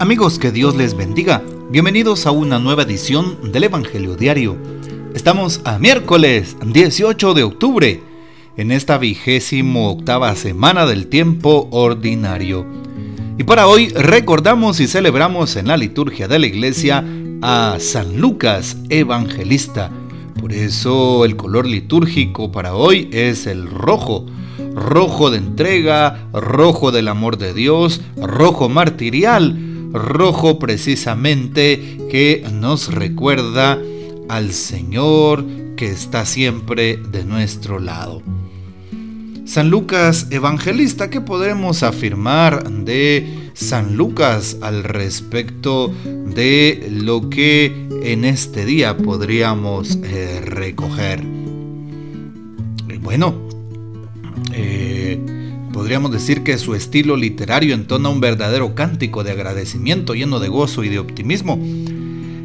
Amigos, que Dios les bendiga. Bienvenidos a una nueva edición del Evangelio Diario. Estamos a miércoles 18 de octubre, en esta vigésimo octava semana del tiempo ordinario. Y para hoy recordamos y celebramos en la liturgia de la iglesia a San Lucas Evangelista. Por eso el color litúrgico para hoy es el rojo. Rojo de entrega, rojo del amor de Dios, rojo martirial rojo precisamente que nos recuerda al Señor que está siempre de nuestro lado. San Lucas Evangelista, ¿qué podemos afirmar de San Lucas al respecto de lo que en este día podríamos eh, recoger? Bueno, eh, Podríamos decir que su estilo literario entona un verdadero cántico de agradecimiento lleno de gozo y de optimismo.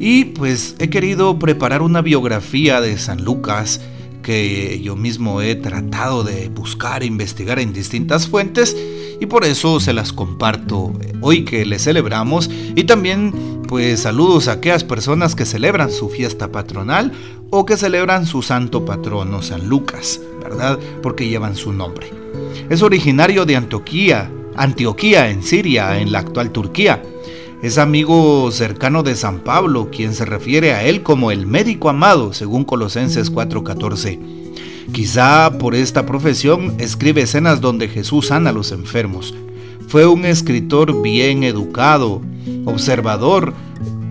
Y pues he querido preparar una biografía de San Lucas que yo mismo he tratado de buscar e investigar en distintas fuentes y por eso se las comparto hoy que le celebramos y también pues saludos a aquellas personas que celebran su fiesta patronal o que celebran su santo patrono San Lucas, ¿verdad? Porque llevan su nombre. Es originario de Antioquía, Antioquía en Siria, en la actual Turquía. Es amigo cercano de San Pablo, quien se refiere a él como el médico amado, según Colosenses 4:14. Quizá por esta profesión escribe escenas donde Jesús sana a los enfermos. Fue un escritor bien educado, observador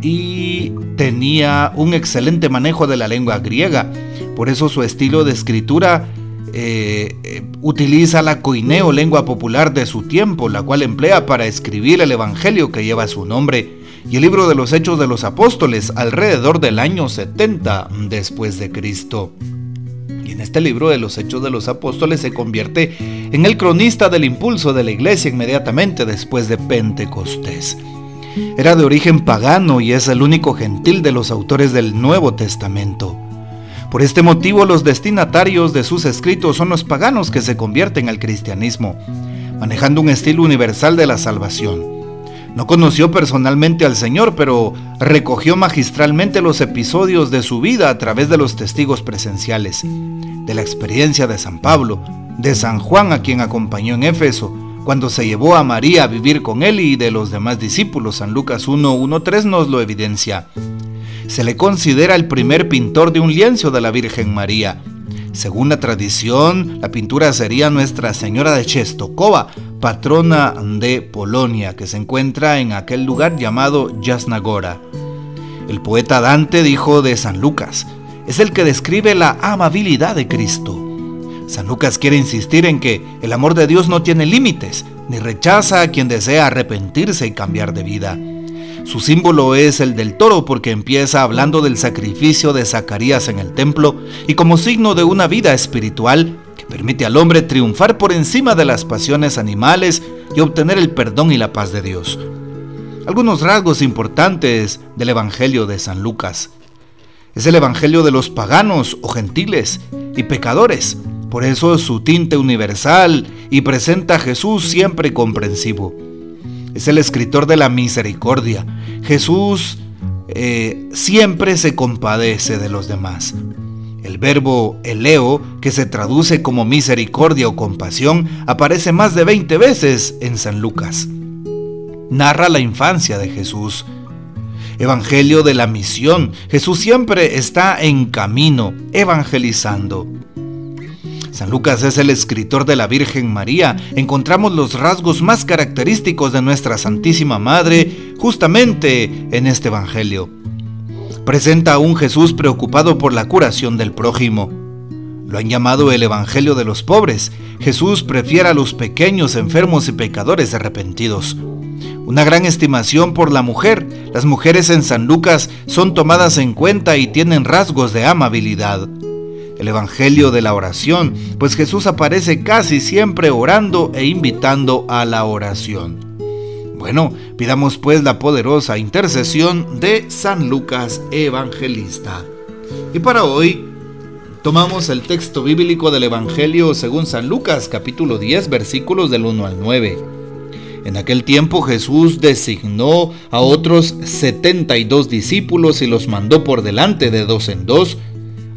y tenía un excelente manejo de la lengua griega. Por eso su estilo de escritura eh, eh, utiliza la coineo, lengua popular de su tiempo, la cual emplea para escribir el Evangelio que lleva su nombre y el libro de los Hechos de los Apóstoles alrededor del año 70 después de Cristo. Y en este libro de los Hechos de los Apóstoles se convierte en el cronista del impulso de la iglesia inmediatamente después de Pentecostés. Era de origen pagano y es el único gentil de los autores del Nuevo Testamento. Por este motivo los destinatarios de sus escritos son los paganos que se convierten al cristianismo, manejando un estilo universal de la salvación. No conoció personalmente al Señor, pero recogió magistralmente los episodios de su vida a través de los testigos presenciales, de la experiencia de San Pablo, de San Juan a quien acompañó en Éfeso, cuando se llevó a María a vivir con él y de los demás discípulos. San Lucas 1.1.3 nos lo evidencia se le considera el primer pintor de un lienzo de la Virgen María. Según la tradición, la pintura sería Nuestra Señora de Chestokova, patrona de Polonia, que se encuentra en aquel lugar llamado Jasnagora. El poeta Dante dijo de San Lucas, es el que describe la amabilidad de Cristo. San Lucas quiere insistir en que el amor de Dios no tiene límites, ni rechaza a quien desea arrepentirse y cambiar de vida. Su símbolo es el del toro porque empieza hablando del sacrificio de Zacarías en el templo y como signo de una vida espiritual que permite al hombre triunfar por encima de las pasiones animales y obtener el perdón y la paz de Dios. Algunos rasgos importantes del Evangelio de San Lucas. Es el Evangelio de los paganos o gentiles y pecadores. Por eso es su tinte universal y presenta a Jesús siempre comprensivo es el escritor de la misericordia. Jesús eh, siempre se compadece de los demás. El verbo eleo, que se traduce como misericordia o compasión, aparece más de 20 veces en San Lucas. Narra la infancia de Jesús. Evangelio de la misión. Jesús siempre está en camino, evangelizando. San Lucas es el escritor de la Virgen María. Encontramos los rasgos más característicos de nuestra Santísima Madre justamente en este Evangelio. Presenta a un Jesús preocupado por la curación del prójimo. Lo han llamado el Evangelio de los pobres. Jesús prefiere a los pequeños, enfermos y pecadores arrepentidos. Una gran estimación por la mujer. Las mujeres en San Lucas son tomadas en cuenta y tienen rasgos de amabilidad el Evangelio de la oración, pues Jesús aparece casi siempre orando e invitando a la oración. Bueno, pidamos pues la poderosa intercesión de San Lucas Evangelista. Y para hoy tomamos el texto bíblico del Evangelio según San Lucas capítulo 10 versículos del 1 al 9. En aquel tiempo Jesús designó a otros 72 discípulos y los mandó por delante de dos en dos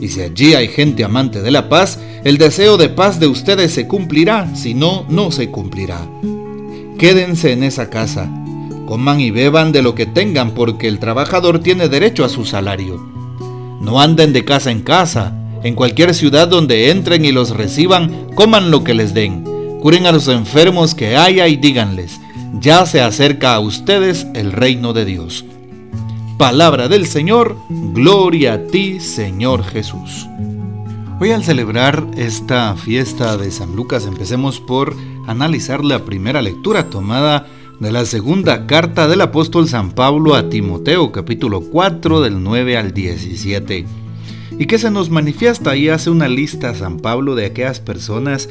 Y si allí hay gente amante de la paz, el deseo de paz de ustedes se cumplirá, si no, no se cumplirá. Quédense en esa casa, coman y beban de lo que tengan, porque el trabajador tiene derecho a su salario. No anden de casa en casa, en cualquier ciudad donde entren y los reciban, coman lo que les den. Curen a los enfermos que haya y díganles, ya se acerca a ustedes el reino de Dios. Palabra del Señor, gloria a ti Señor Jesús. Hoy al celebrar esta fiesta de San Lucas empecemos por analizar la primera lectura tomada de la segunda carta del apóstol San Pablo a Timoteo capítulo 4 del 9 al 17 y que se nos manifiesta y hace una lista San Pablo de aquellas personas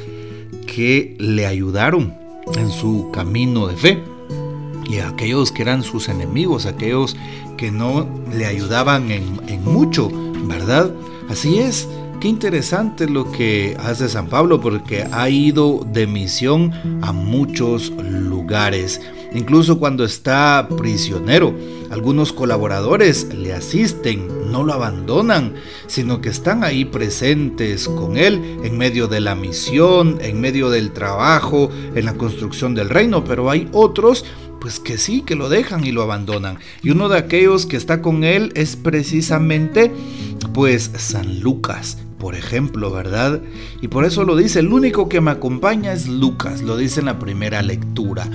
que le ayudaron en su camino de fe y aquellos que eran sus enemigos, aquellos que no le ayudaban en, mucho, ¿verdad? Así es, Qué interesante lo que hace San Pablo porque ha ido de misión a muchos lugares. Incluso cuando está prisionero, algunos colaboradores le asisten, no lo abandonan, sino que están ahí presentes con él en medio de la misión, en medio del trabajo, en la construcción del reino, pero hay otros pues que sí, que lo dejan y lo abandonan. Y uno de aquellos que está con él es precisamente pues San Lucas, por ejemplo, ¿verdad? Y por eso lo dice, el único que me acompaña es Lucas, lo dice en la primera lectura.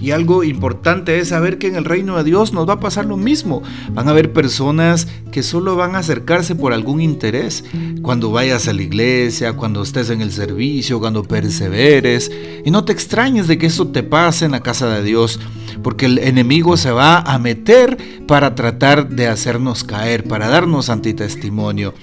Y algo importante es saber que en el reino de Dios nos va a pasar lo mismo. Van a haber personas que solo van a acercarse por algún interés. Cuando vayas a la iglesia, cuando estés en el servicio, cuando perseveres. Y no te extrañes de que eso te pase en la casa de Dios porque el enemigo se va a meter para tratar de hacernos caer, para darnos antitestimonio.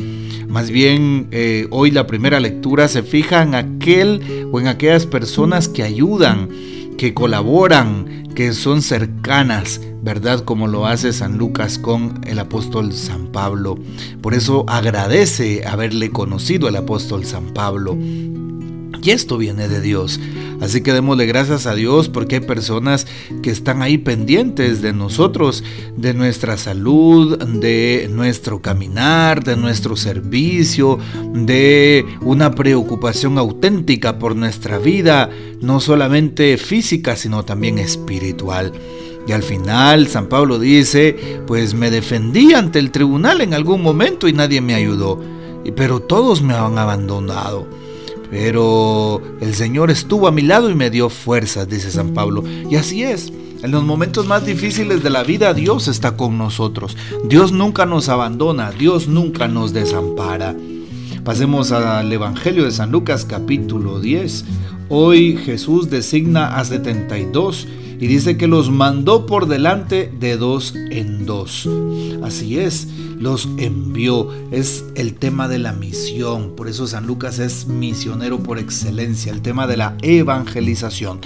Más bien, eh, hoy la primera lectura se fija en aquel o en aquellas personas que ayudan, que colaboran, que son cercanas, ¿verdad? Como lo hace San Lucas con el apóstol San Pablo. Por eso agradece haberle conocido el apóstol San Pablo. Y esto viene de Dios. Así que démosle gracias a Dios porque hay personas que están ahí pendientes de nosotros, de nuestra salud, de nuestro caminar, de nuestro servicio, de una preocupación auténtica por nuestra vida, no solamente física, sino también espiritual. Y al final San Pablo dice, pues me defendí ante el tribunal en algún momento y nadie me ayudó, pero todos me han abandonado. Pero el Señor estuvo a mi lado y me dio fuerzas, dice San Pablo. Y así es. En los momentos más difíciles de la vida Dios está con nosotros. Dios nunca nos abandona, Dios nunca nos desampara. Pasemos al Evangelio de San Lucas capítulo 10. Hoy Jesús designa a 72 y dice que los mandó por delante de dos en dos. Así es, los envió. Es el tema de la misión. Por eso San Lucas es misionero por excelencia, el tema de la evangelización.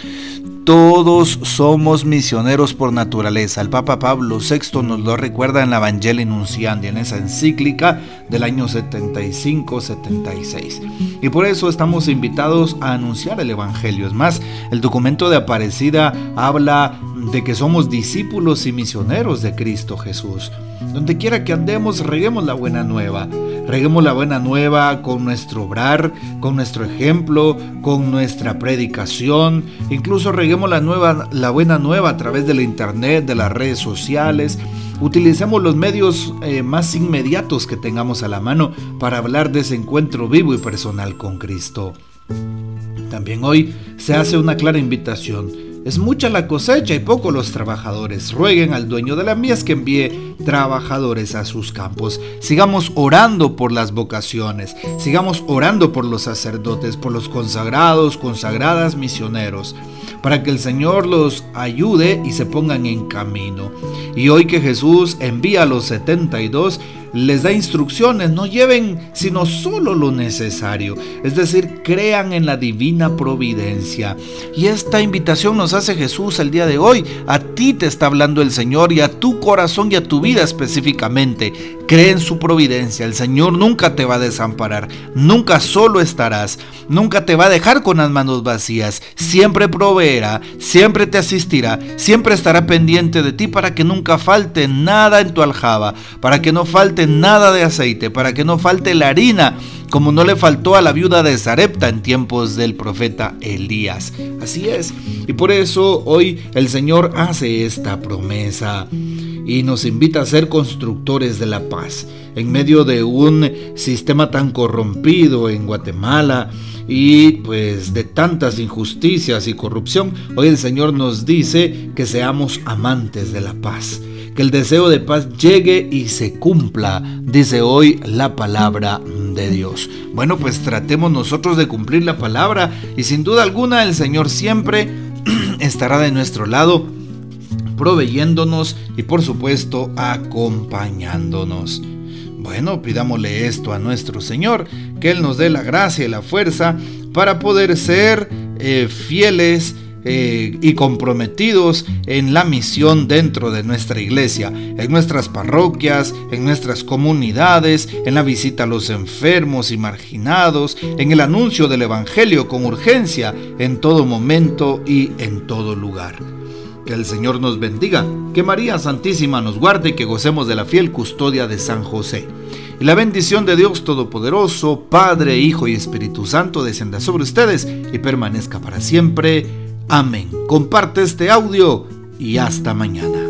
Todos somos misioneros por naturaleza. El Papa Pablo VI nos lo recuerda en la Evangelii Nunciandi, en esa encíclica del año 75-76. Y por eso estamos invitados a anunciar el Evangelio. Es más, el documento de Aparecida habla de que somos discípulos y misioneros de Cristo Jesús. Donde quiera que andemos, reguemos la buena nueva. Reguemos la buena nueva con nuestro obrar, con nuestro ejemplo, con nuestra predicación. Incluso reguemos la, nueva, la buena nueva a través de la internet, de las redes sociales. Utilicemos los medios eh, más inmediatos que tengamos a la mano para hablar de ese encuentro vivo y personal con Cristo. También hoy se hace una clara invitación es mucha la cosecha y poco los trabajadores. Rueguen al dueño de la mies que envíe trabajadores a sus campos. Sigamos orando por las vocaciones. Sigamos orando por los sacerdotes, por los consagrados, consagradas, misioneros. para que el Señor los ayude y se pongan en camino. Y hoy que Jesús envía a los 72, les da instrucciones, no lleven sino solo lo necesario, es decir, crean en la divina providencia. Y esta invitación nos hace Jesús el día de hoy. A ti te está hablando el Señor y a tu corazón y a tu vida específicamente. Cree en su providencia, el Señor nunca te va a desamparar, nunca solo estarás, nunca te va a dejar con las manos vacías, siempre proveerá, siempre te asistirá, siempre estará pendiente de ti para que nunca falte nada en tu aljaba, para que no nada de aceite, para que no falte la harina, como no le faltó a la viuda de Zarepta en tiempos del profeta Elías. Así es, y por eso hoy el Señor hace esta promesa y nos invita a ser constructores de la paz. En medio de un sistema tan corrompido en Guatemala y pues de tantas injusticias y corrupción, hoy el Señor nos dice que seamos amantes de la paz. Que el deseo de paz llegue y se cumpla, dice hoy la palabra de Dios. Bueno, pues tratemos nosotros de cumplir la palabra y sin duda alguna el Señor siempre estará de nuestro lado proveyéndonos y por supuesto acompañándonos. Bueno, pidámosle esto a nuestro Señor, que Él nos dé la gracia y la fuerza para poder ser eh, fieles eh, y comprometidos en la misión dentro de nuestra iglesia, en nuestras parroquias, en nuestras comunidades, en la visita a los enfermos y marginados, en el anuncio del Evangelio con urgencia, en todo momento y en todo lugar. Que el Señor nos bendiga, que María Santísima nos guarde y que gocemos de la fiel custodia de San José. Y la bendición de Dios Todopoderoso, Padre, Hijo y Espíritu Santo descienda sobre ustedes y permanezca para siempre. Amén. Comparte este audio y hasta mañana.